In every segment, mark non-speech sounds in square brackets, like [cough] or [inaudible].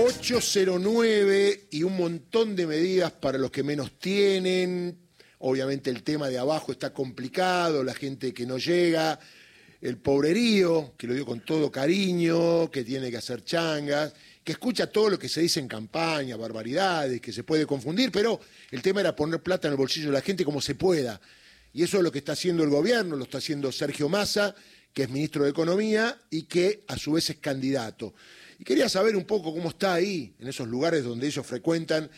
809 y un montón de medidas para los que menos tienen. Obviamente el tema de abajo está complicado, la gente que no llega, el pobrerío, que lo digo con todo cariño, que tiene que hacer changas, que escucha todo lo que se dice en campaña, barbaridades, que se puede confundir, pero el tema era poner plata en el bolsillo de la gente como se pueda. Y eso es lo que está haciendo el gobierno, lo está haciendo Sergio Massa, que es ministro de Economía y que a su vez es candidato. Y quería saber un poco cómo está ahí, en esos lugares donde ellos frecuentan,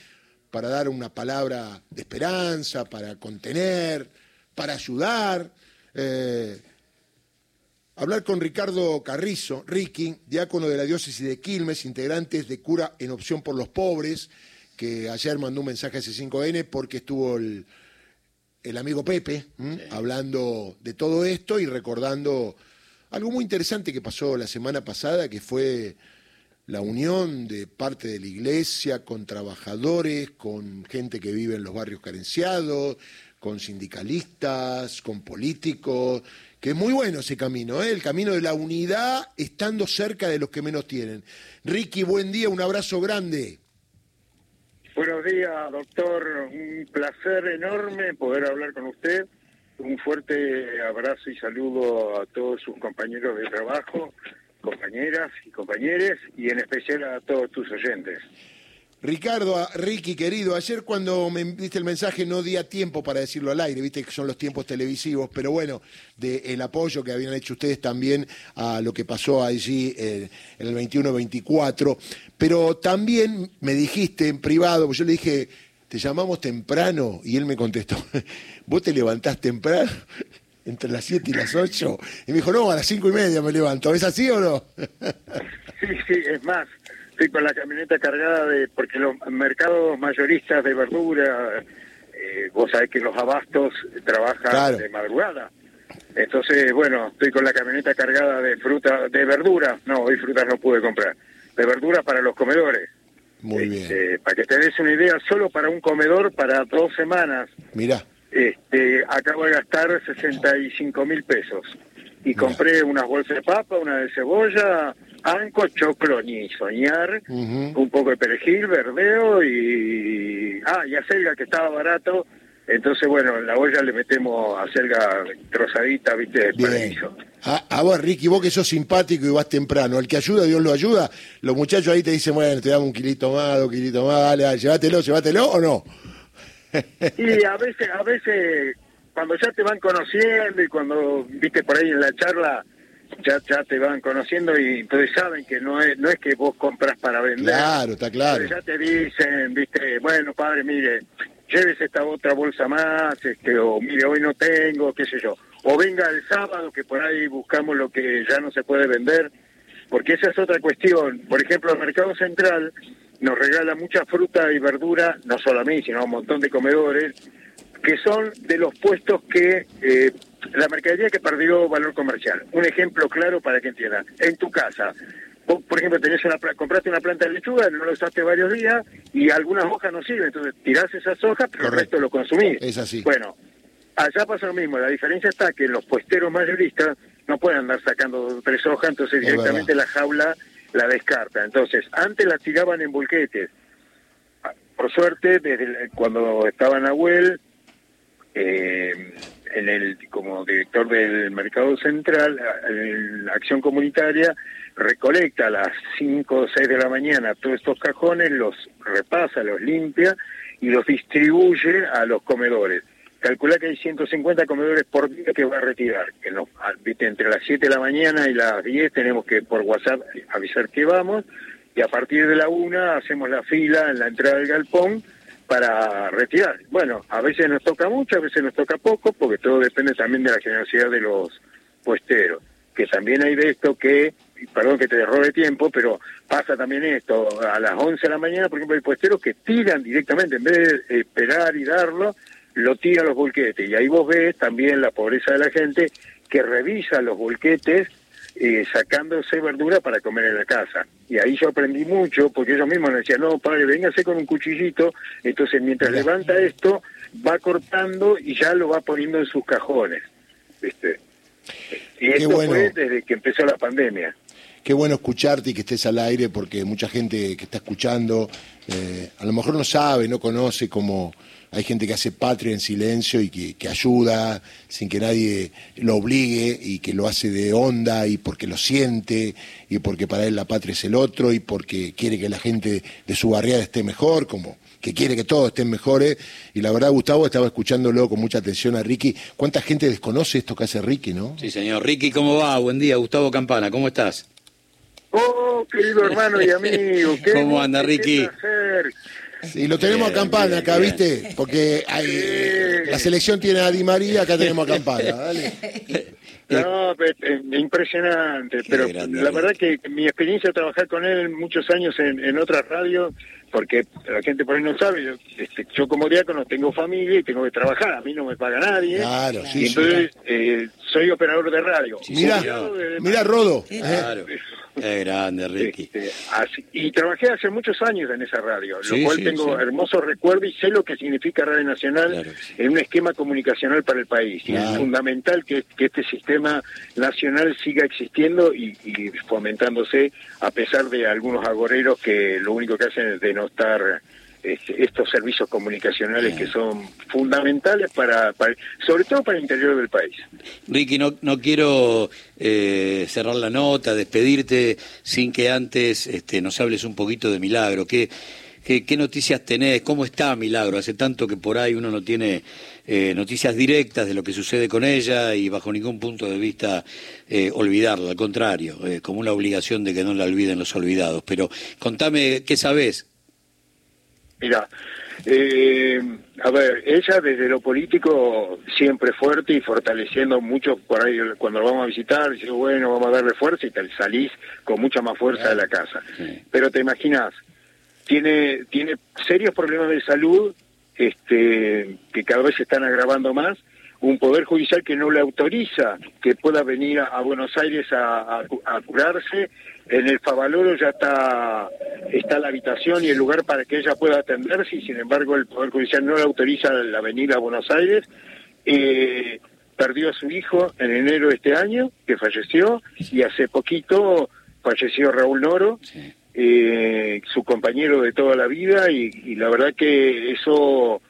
para dar una palabra de esperanza, para contener, para ayudar. Eh, hablar con Ricardo Carrizo, Ricky, diácono de la diócesis de Quilmes, integrantes de Cura en Opción por los Pobres, que ayer mandó un mensaje a C5N porque estuvo el, amigo Pepe hablando de todo esto y recordando algo muy interesante que pasó la semana pasada, que fue la unión de parte de la iglesia con trabajadores, con gente que vive en los barrios carenciados, con sindicalistas, con políticos, que es muy bueno ese camino, ¿eh? el camino de la unidad estando cerca de los que menos tienen. Ricky, buen día, un abrazo grande. Buenos días, doctor. Un placer enorme poder hablar con usted. Un fuerte abrazo y saludo a todos sus compañeros de trabajo compañeras y compañeros y en especial a todos tus oyentes. Ricardo, Ricky, querido, ayer cuando me diste el mensaje no di a tiempo para decirlo al aire, viste que son los tiempos televisivos, pero bueno, del apoyo que habían hecho ustedes también a lo que pasó allí en el 21-24, pero también me dijiste en privado, pues yo le dije, te llamamos temprano, y él me contestó, [laughs] ¿vos te levantás temprano? Entre las 7 y las 8. Y me dijo, no, a las 5 y media me levanto. ¿Es así o no? sí, sí, es más. Estoy con la camioneta cargada de... Porque los mercados mayoristas de verdura, eh, vos sabés que los abastos trabajan de madrugada. Entonces, bueno, estoy con la camioneta cargada de fruta, de verdura. No, hoy frutas no pude comprar. De verdura para los comedores. Muy bien. Este, para que te des una idea, solo para un comedor para dos semanas. Mira este, acabo de gastar 65 mil pesos. Y compré unas bolsas de papa, una de cebolla, anco, choclo, ni soñar, un poco de perejil, verdeo y... Ah, y acelga que estaba barato, entonces bueno, en la olla le metemos acelga trozadita, viste, de a, a, vos, Ricky, vos que sos simpático y vas temprano, el que ayuda, Dios lo ayuda, los muchachos ahí te dicen, bueno, te damos un kilito más, dos kilitos más, dale, dale llévatelo, llévatelo o no. Y a veces, a veces, cuando ya te van conociendo y cuando, viste, por ahí en la charla, ya, ya te van conociendo y entonces saben que no es, no es que vos compras para vender. Claro, está claro. ya te dicen, viste, bueno, padre, mire, lleves esta otra bolsa más, este, o mire, hoy no tengo, qué sé yo. O venga el sábado que por ahí buscamos lo que ya no se puede vender, porque esa es otra cuestión. Por ejemplo, el Mercado Central nos regala mucha fruta y verdura, no solo a mí, sino a un montón de comedores, que son de los puestos que eh, la mercadería que perdió valor comercial. Un ejemplo claro para que entiendan. En tu casa, vos, por ejemplo, tenés una, compraste una planta de lechuga, no lo usaste varios días y algunas hojas no sirven, entonces tirás esas hojas, pero el resto lo consumís. Es así. Bueno, allá pasa lo mismo. La diferencia está que los puesteros mayoristas no pueden andar sacando tres hojas, entonces directamente la jaula la descarta. Entonces, antes la tiraban en volquetes. Por suerte, desde cuando estaba Nahuel, eh, en el, como director del Mercado Central, en la acción comunitaria, recolecta a las 5 o 6 de la mañana todos estos cajones, los repasa, los limpia y los distribuye a los comedores calcula que hay 150 comedores por día que va a retirar. Que no, entre las 7 de la mañana y las 10 tenemos que por WhatsApp avisar que vamos y a partir de la 1 hacemos la fila en la entrada del galpón para retirar. Bueno, a veces nos toca mucho, a veces nos toca poco, porque todo depende también de la generosidad de los puesteros. Que también hay de esto que, perdón que te robe tiempo, pero pasa también esto, a las 11 de la mañana, por ejemplo, hay puesteros que tiran directamente, en vez de esperar y darlo, lo tira a los bolquetes. Y ahí vos ves también la pobreza de la gente que revisa los bolquetes eh, sacándose verdura para comer en la casa. Y ahí yo aprendí mucho, porque ellos mismos me decían, no, padre, véngase con un cuchillito. Entonces, mientras levanta esto, va cortando y ya lo va poniendo en sus cajones. ¿viste? Y esto fue desde que empezó la pandemia. qué bueno escucharte y que estés al aire porque mucha gente que está escuchando eh, a lo mejor no sabe, no conoce cómo hay gente que hace patria en silencio y que, ayuda sin que nadie lo obligue y que lo hace de onda y porque lo siente y porque para él la patria es el otro y porque quiere que la gente de su barriada esté mejor, como que quiere que todos estén mejores. Y la verdad, Gustavo, estaba escuchándolo con mucha atención a Ricky. ¿Cuánta gente desconoce esto que hace Ricky, no? Sí, señor. Ricky, ¿cómo va? Buen día. Gustavo Campana, ¿cómo estás? Oh, querido hermano y [laughs] amigo. ¿Cómo anda, Ricky? Sí, lo tenemos a Campana acá, ¿viste? Porque la selección tiene a Di María, acá tenemos a Campana, [laughs] ¿vale? No, eh, impresionante, pero la verdad que mi experiencia de trabajar con él muchos años en, en otra radio, porque la gente por ahí no sabe, yo, este, yo como diácono tengo familia y tengo que trabajar, a mí no me paga nadie. Claro, sí, y entonces eh, soy operador de radio. mira, mira Rodo. Claro. Qué grande, Ricky. Este, y trabajé hace muchos años en esa radio, lo cual tengo hermosos recuerdos y sé lo que significa Radio Nacional en un esquema comunicacional para el país. Y es fundamental que, este sistema nacional siga existiendo y, fomentándose a pesar de algunos agoreros que lo único que hacen es denostar estos servicios comunicacionales que son fundamentales para, sobre todo para el interior del país. Ricky, no, no quiero eh, cerrar la nota, despedirte sin que antes este, nos hables un poquito de Milagro. ¿Qué, qué, noticias tenés? ¿Cómo está Milagro? Hace tanto que por ahí uno no tiene eh, noticias directas de lo que sucede con ella y bajo ningún punto de vista eh, olvidarla, al contrario, como una obligación de que no la olviden los olvidados. Pero contame, ¿qué sabés? Mira, eh, a ver, ella desde lo político siempre fuerte y fortaleciendo mucho por ahí cuando lo vamos a visitar, dice, bueno, vamos a darle fuerza y te salís con mucha más fuerza de la casa. Pero te imaginas, tiene, tiene serios problemas de salud este, que cada vez se están agravando más, un poder judicial que no le autoriza que pueda venir a, Buenos Aires a, a curarse, en el Favaloro ya está, está la habitación y el lugar para que ella pueda atenderse y sin embargo el Poder Judicial no le autoriza la venida a Buenos Aires. Eh, perdió a su hijo en enero de este año, que falleció, y hace poquito falleció Raúl Noro, eh, su compañero de toda la vida, y, la verdad que eso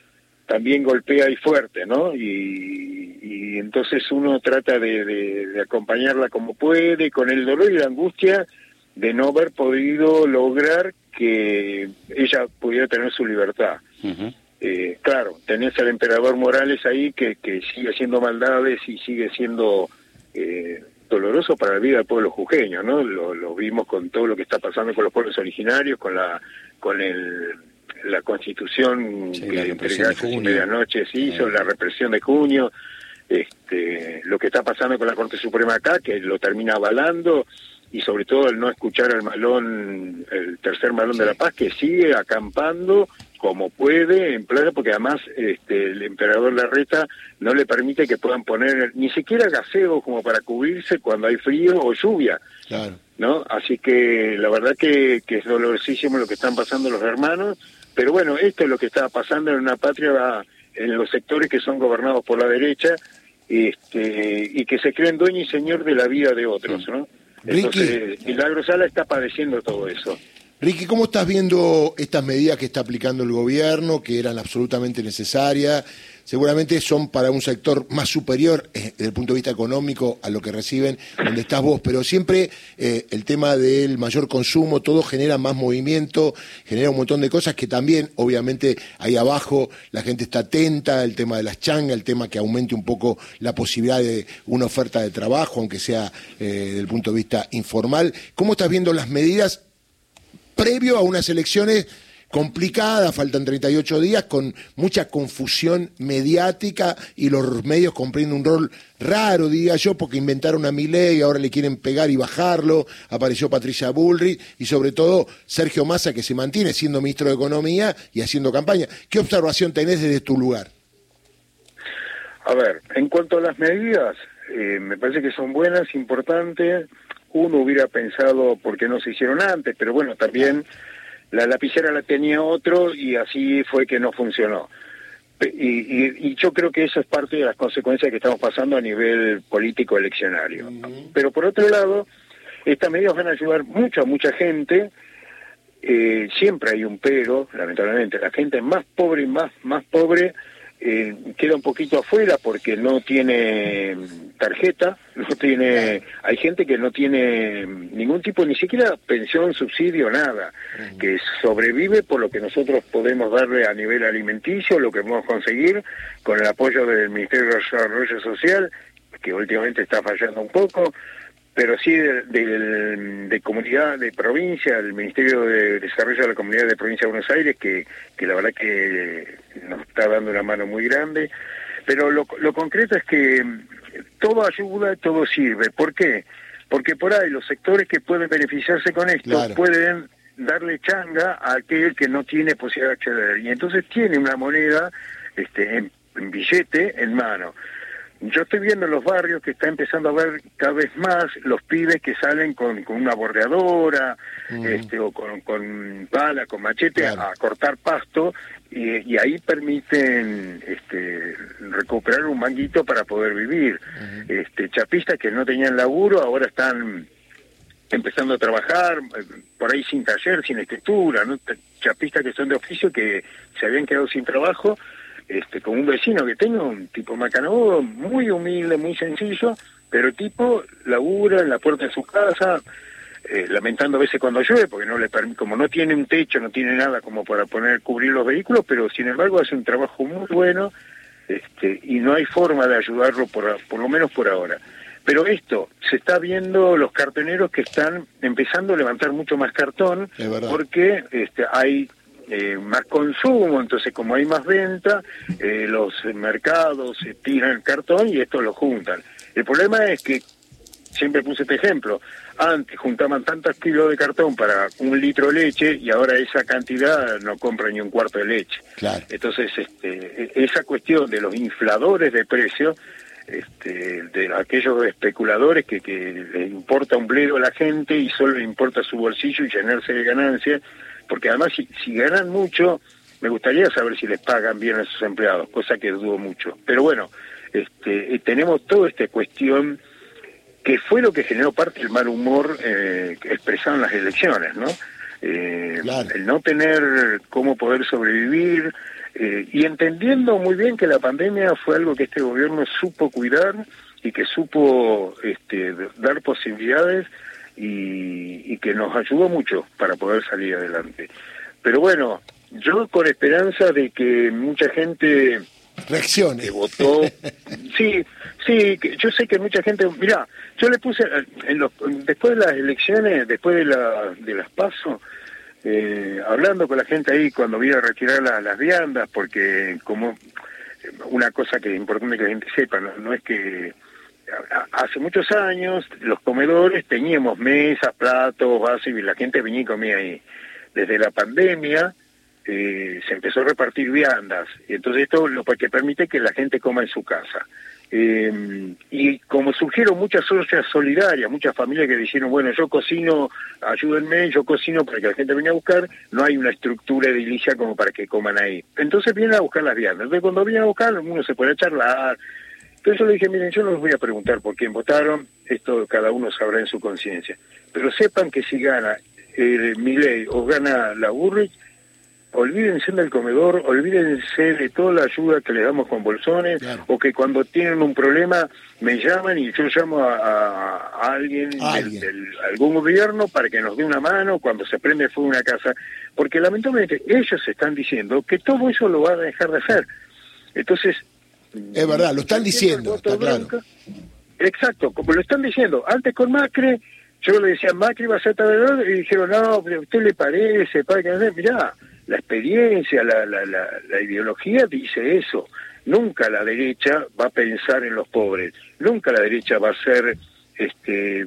también golpea y fuerte, ¿no? Y, entonces uno trata de, acompañarla como puede, con el dolor y la angustia de no haber podido lograr que ella pudiera tener su libertad. eh, claro, tenés al emperador Morales ahí que, que sigue haciendo maldades y sigue siendo eh, doloroso para la vida del pueblo jujeño, ¿no? Lo, vimos con todo lo que está pasando con los pueblos originarios, con la con el la constitución que entre y medianoche se hizo, la represión de junio, este, lo que está pasando con la Corte Suprema acá, que lo termina avalando, y sobre todo el no escuchar al malón, el tercer malón de la paz, que sigue acampando como puede en playa, porque además este, el emperador Larreta no le permite que puedan poner ni siquiera gaseo como para cubrirse cuando hay frío o lluvia. ¿no? Así que la verdad que, que es dolorosísimo lo que están pasando los hermanos, pero bueno, esto es lo que está pasando en una patria, en los sectores que son gobernados por la derecha, este, y que se creen dueño y señor de la vida de otros, ¿no? Ricky, Milagro Sala está padeciendo todo eso. Ricky, ¿cómo estás viendo estas medidas que está aplicando el gobierno, que eran absolutamente necesarias? Seguramente son para un sector más superior eh, desde el punto de vista económico a lo que reciben donde estás vos, pero siempre eh, el tema del mayor consumo, todo genera más movimiento, genera un montón de cosas que también, obviamente, ahí abajo la gente está atenta, el tema de las changas, el tema que aumente un poco la posibilidad de una oferta de trabajo, aunque sea eh, desde el punto de vista informal. ¿Cómo estás viendo las medidas previo a unas elecciones? Complicada, faltan 38 días, con mucha confusión mediática y los medios cumpliendo un rol raro, diga yo, porque inventaron a Milei y ahora le quieren pegar y bajarlo, apareció Patricia Bullrich y sobre todo Sergio Massa que se mantiene siendo ministro de Economía y haciendo campaña. ¿Qué observación tenés desde tu lugar? A ver, en cuanto a las medidas, eh, me parece que son buenas, importantes. Uno hubiera pensado por qué no se hicieron antes, pero bueno, también la lapicera la tenía otro y así fue que no funcionó. Y, yo creo que eso es parte de las consecuencias que estamos pasando a nivel político eleccionario. Pero por otro lado, Estas medidas van a ayudar mucho a mucha gente, eh, siempre hay un pero, lamentablemente, la gente más pobre y más, más pobre eh, queda un poquito afuera porque no tiene tarjeta, no tiene, hay gente que no tiene ningún tipo, ni siquiera pensión, subsidio, nada, que sobrevive por lo que nosotros podemos darle a nivel alimenticio, lo que podemos conseguir con el apoyo del Ministerio de Desarrollo Social, que últimamente está fallando un poco, pero sí de, comunidad, de provincia, el Ministerio de Desarrollo de la Comunidad de Provincia de Buenos Aires, que, que la verdad que nos está dando una mano muy grande. Pero lo, lo concreto es que todo ayuda, todo sirve. ¿Por qué? Porque por ahí los sectores que pueden beneficiarse con esto pueden darle changa a aquel que no tiene posibilidad de acceder. Y entonces tiene una moneda este, en billete en mano. Yo estoy viendo en los barrios que está empezando a ver cada vez más los pibes que salen con, con una bordeadora este, o con, con pala, con machete a, cortar pasto y, ahí permiten este, recuperar un manguito para poder vivir. este, chapistas que no tenían laburo ahora están empezando a trabajar, por ahí sin taller, sin escritura, ¿no? chapistas que son de oficio que se habían quedado sin trabajo este, con un vecino que tengo, un tipo macanobo, muy humilde, muy sencillo, pero tipo labura en la puerta de su casa, eh, lamentando a veces cuando llueve, porque no le como no tiene un techo, no tiene nada como para poner cubrir los vehículos, pero sin embargo hace un trabajo muy bueno este, y no hay forma de ayudarlo por, por lo menos por ahora. Pero esto, se está viendo los cartoneros que están empezando a levantar mucho más cartón, porque este, hay eh, más consumo, entonces como hay más venta, eh, los mercados se tiran el cartón y esto lo juntan. El problema es que, siempre puse este ejemplo, antes juntaban tantos kilos de cartón para un litro de leche y ahora esa cantidad no compra ni un cuarto de leche. Entonces, este, e, esa cuestión de los infladores de precios, este, de aquellos especuladores que, que le importa un bledo a la gente y solo le importa su bolsillo y llenarse de ganancias, porque además si, si ganan mucho, me gustaría saber si les pagan bien a sus empleados, cosa que dudo mucho. Pero bueno, este, eh, tenemos toda esta cuestión que fue lo que generó parte del mal humor eh, expresado en las elecciones, ¿no? Eh, el no tener cómo poder sobrevivir eh, y entendiendo muy bien que la pandemia fue algo que este gobierno supo cuidar y que supo este, dar posibilidades y, que nos ayudó mucho para poder salir adelante. Pero bueno, yo con esperanza de que mucha gente reaccione que votó [laughs] sí sí yo sé que mucha gente mira yo le puse en los, después de las elecciones después de la de las pasos eh, hablando con la gente ahí cuando vino a retirar las viandas porque como una cosa que es importante que la gente sepa no es que hace muchos años los comedores teníamos mesas, platos, vasos y la gente venía y comía ahí. Desde la pandemia eh, se empezó a repartir viandas entonces esto lo que permite que la gente coma en su casa. Eh, y como surgieron muchas socias solidarias, muchas familias que dijeron, bueno, yo cocino, ayúdenme, yo cocino para que la gente venga a buscar, no hay una estructura edilicia como para que coman ahí. Entonces vienen a buscar las viandas. Entonces cuando vienen a buscar, uno se puede charlar, entonces yo le dije, miren, yo no les voy a preguntar por quién votaron, esto cada uno sabrá en su conciencia. Pero sepan que si gana eh, ley o gana la Burrich, olvídense del comedor, olvídense de toda la ayuda que les damos con bolsones, o que cuando tienen un problema me llaman y yo llamo a, alguien, Del, algún gobierno para que nos dé una mano cuando se prende fuego una casa, porque lamentablemente ellos están diciendo que todo eso lo va a dejar de hacer. Entonces, es verdad, lo están diciendo, está claro. Exacto, como lo están diciendo. Antes con Macri, yo le decía, Macri va a ser tal y dijeron, no, pero a usted le parece, para que mirá, la experiencia, la, la, la, ideología dice eso. Nunca la derecha va a pensar en los pobres, nunca la derecha va a hacer este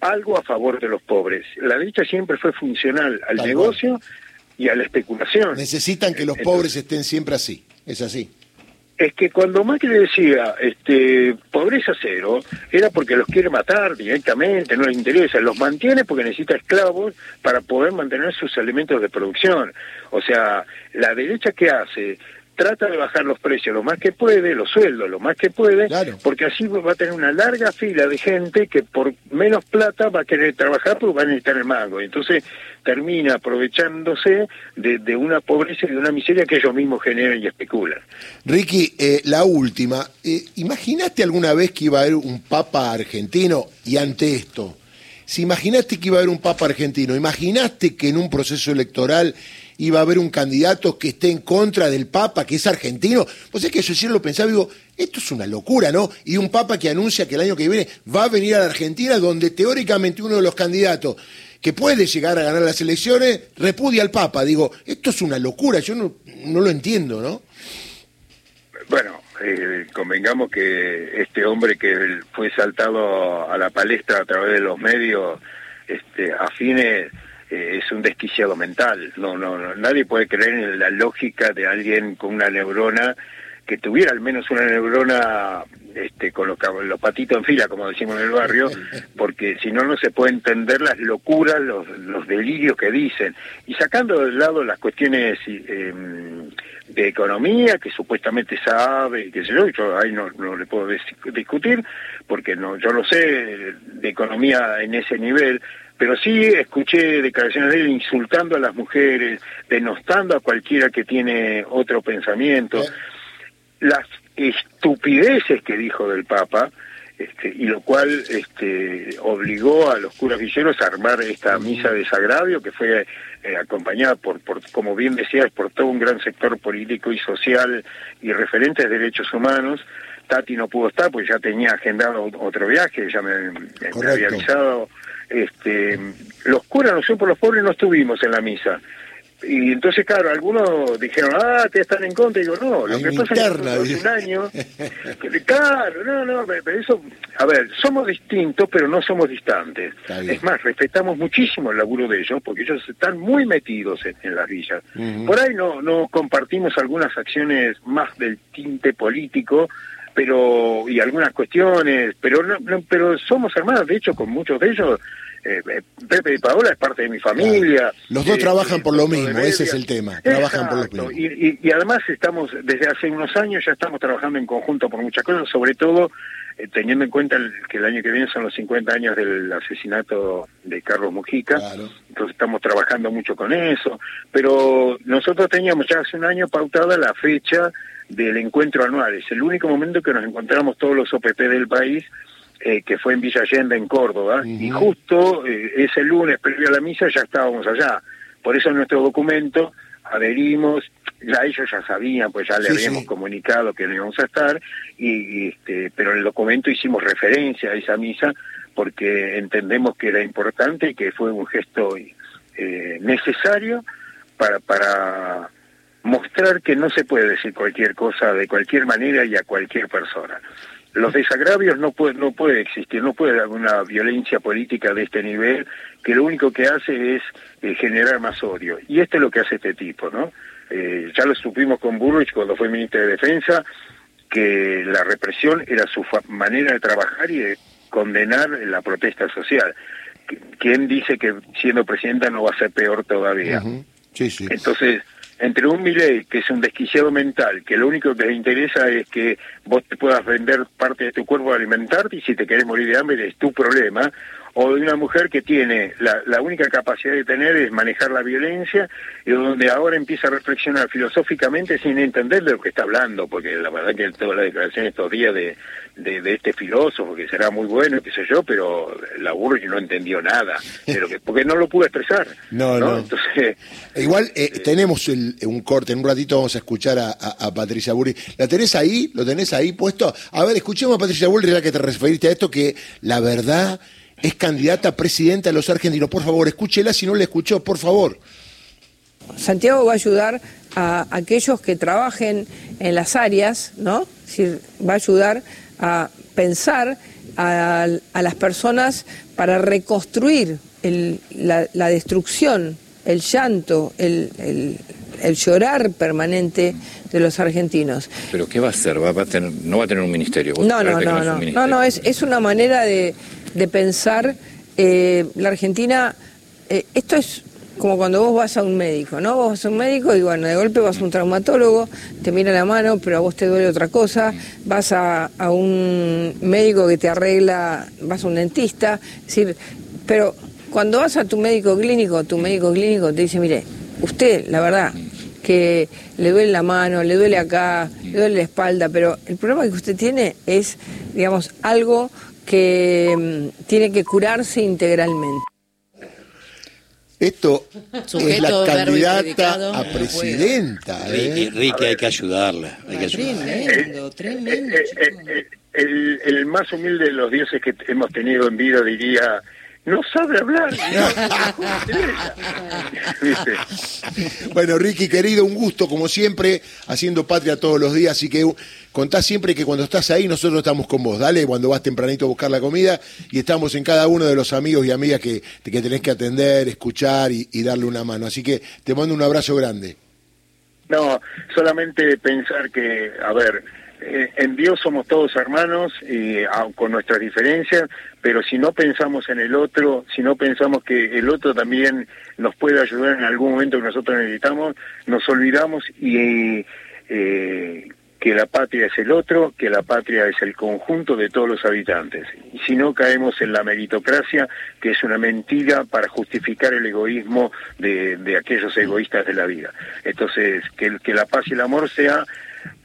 algo a favor de los pobres. La derecha siempre fue funcional al negocio y a la especulación. Necesitan que los pobres estén siempre así, es así es que cuando Macri decía este, pobreza cero, era porque los quiere matar directamente, no les interesa, los mantiene porque necesita esclavos para poder mantener sus elementos de producción. O sea, la derecha que hace trata de bajar los precios lo más que puede, los sueldos lo más que puede, porque así va a tener una larga fila de gente que por menos plata va a querer trabajar porque va a necesitar el mango. Entonces termina aprovechándose de, una pobreza y de una miseria que ellos mismos generan y especulan. Ricky, eh, la última. Eh, ¿Imaginaste alguna vez que iba a haber un papa argentino y ante esto? Si imaginaste que iba a haber un papa argentino, imaginaste que en un proceso electoral iba a haber un candidato que esté en contra del Papa, que es argentino. Pues es que eso sí lo pensaba, digo, esto es una locura, ¿no? Y un Papa que anuncia que el año que viene va a venir a la Argentina, donde teóricamente uno de los candidatos que puede llegar a ganar las elecciones repudia al Papa. Digo, esto es una locura, yo no, no lo entiendo, ¿no? Bueno, eh, convengamos que este hombre que fue saltado a la palestra a través de los medios este, afines eh, es un desquiciado mental. No, no, nadie puede creer en la lógica de alguien con una neurona que tuviera al menos una neurona este, con los, los patitos en fila, como decimos en el barrio, [laughs] porque si no, no se puede entender las locuras, los, los delirios que dicen. Y sacando de lado las cuestiones eh, de economía, que supuestamente sabe, que sé yo, yo ahí no, no le puedo discutir, porque no yo lo sé de economía en ese nivel, pero sí escuché declaraciones de él insultando a las mujeres, denostando a cualquiera que tiene otro pensamiento. Las estupideces que dijo del Papa, este, y lo cual este, obligó a los curas villeros a armar esta misa de desagravio que fue eh, acompañada por, por, como bien decías, por todo un gran sector político y social y referentes de derechos humanos. Tati no pudo estar porque ya tenía agendado otro viaje, ya me, me había avisado este, los curas, nosotros por los pobres no estuvimos en la misa. Y entonces, claro, algunos dijeron, ah, te están en contra. Y digo, no, lo que pasa es que hace un año. claro, no, no, pero eso. A ver, somos distintos, pero no somos distantes. Es más, respetamos muchísimo el laburo de ellos, porque ellos están muy metidos en, las villas. Por ahí no, no compartimos algunas acciones más del tinte político, pero y algunas cuestiones, pero no, pero somos hermanos, de hecho con muchos de ellos eh, eh, Pepe y Paola es parte de mi familia. Los dos trabajan por lo mismo, ese es el tema. Trabajan por lo mismo. Y, y, además estamos, desde hace unos años ya estamos trabajando en conjunto por muchas cosas, sobre todo eh, teniendo en cuenta que el año que viene son los 50 años del asesinato de Carlos Mujica. Entonces estamos trabajando mucho con eso. Pero nosotros teníamos ya hace un año pautada la fecha del encuentro anual. Es el único momento que nos encontramos todos los OPP del país, eh, que fue en Villa Allende, en Córdoba, y justo eh, ese lunes, previo a la misa, ya estábamos allá. Por eso en nuestro documento adherimos, ya ellos ya sabían, pues ya le habíamos comunicado que no íbamos a estar, y, este, pero en el documento hicimos referencia a esa misa porque entendemos que era importante y que fue un gesto eh, necesario para, para mostrar que no se puede decir cualquier cosa de cualquier manera y a cualquier persona. Los desagravios no puede, no puede existir, no puede haber una violencia política de este nivel que lo único que hace es eh, generar más odio. Y esto es lo que hace este tipo, ¿no? Eh, ya lo supimos con Burrich cuando fue ministro de Defensa, que la represión era su manera de trabajar y de condenar la protesta social. ¿Quién dice que siendo presidenta no va a ser peor todavía? sí, sí. Entonces, entre un Milei que es un desquiciado mental, que lo único que le interesa es que vos te puedas vender parte de tu cuerpo a alimentarte y si te querés morir de hambre es tu problema, o de una mujer que tiene la, la, única capacidad de tener es manejar la violencia y donde ahora empieza a reflexionar filosóficamente sin entender de lo que está hablando, porque la verdad que toda la declaración estos días de, de, este filósofo que será muy bueno, qué sé yo, pero la y no entendió nada, pero que, porque no lo pudo expresar. [laughs] No, no. Entonces, Igual eh, eh, tenemos un corte, en un ratito vamos a escuchar a, Patricia Burri. ¿La tenés ahí? ¿Lo tenés ahí puesto? A ver, escuchemos a Patricia Burri, ya que te referiste a esto, que la verdad es candidata a presidenta de los argentinos. Por favor, escúchela si no la escuchó, por favor. Santiago va a ayudar a aquellos que trabajen en las áreas, ¿no? va a ayudar a pensar a, las personas para reconstruir la, destrucción, el llanto, el, llorar permanente de los argentinos. ¿Pero qué va a hacer? ¿Va, a tener, ¿No va a tener un ministerio? No, no, no, no, no, no, es, es una manera de, de pensar, eh, la Argentina, eh, esto es como cuando vos vas a un médico, ¿no? Vos vas a un médico y bueno, de golpe vas a un traumatólogo, te mira la mano, pero a vos te duele otra cosa, vas a, a un médico que te arregla, vas a un dentista, es decir, pero cuando vas a tu médico clínico, tu médico clínico te dice, mire, usted, la verdad, que le duele la mano, le duele acá, le duele la espalda, pero el problema que usted tiene es, digamos, algo que mm, tiene que curarse integralmente. Esto es la candidata a presidenta. ¿eh? Ricky, hay que ayudarla. Hay que ayudarla. Tremendo, tremendo, Eh, eh, chicos. eh, el, el más humilde de los dioses que hemos tenido en vida diría, no sabe hablar. ¿Viste? Bueno, Ricky, querido, un gusto, como siempre, haciendo patria todos los días. Así que uh, contá siempre que cuando estás ahí, nosotros estamos con vos. Dale, cuando vas tempranito a buscar la comida y estamos en cada uno de los amigos y amigas que, que tenés que atender, escuchar y, y darle una mano. Así que te mando un abrazo grande. No, solamente pensar que, a ver, eh, en Dios somos todos hermanos aun con nuestras diferencias, pero si no pensamos en el otro, si no pensamos que el otro también nos puede ayudar en algún momento que nosotros necesitamos, nos olvidamos y eh, que la patria es el otro, que la patria es el conjunto de todos los habitantes. Y si no caemos en la meritocracia, que es una mentira para justificar el egoísmo de, de aquellos egoístas de la vida. Entonces, que, que la paz y el amor sea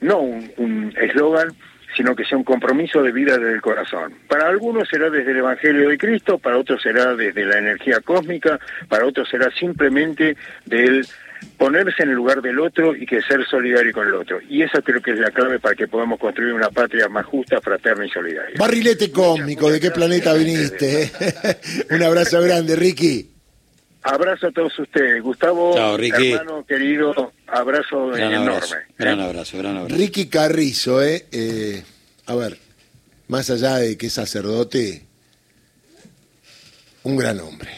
no un- eslogan, sino que sea un compromiso de vida desde el corazón. Para algunos será desde el Evangelio de Cristo, para otros será desde la energía cósmica, para otros será simplemente del ponerse en el lugar del otro y que ser solidario con el otro. Y esa creo que es la clave para que podamos construir una patria más justa, fraterna y solidaria. Barrilete cósmico, ¿de qué planeta viniste? [laughs] un abrazo grande, Ricky. Abrazo a todos ustedes. Gustavo, Chao, Ricky. hermano querido, abrazo Gran enorme. abrazo, gran abrazo, gran abrazo. Ricky Carrizo, ¿eh? Eh, A ver, más allá de que es sacerdote, un gran hombre.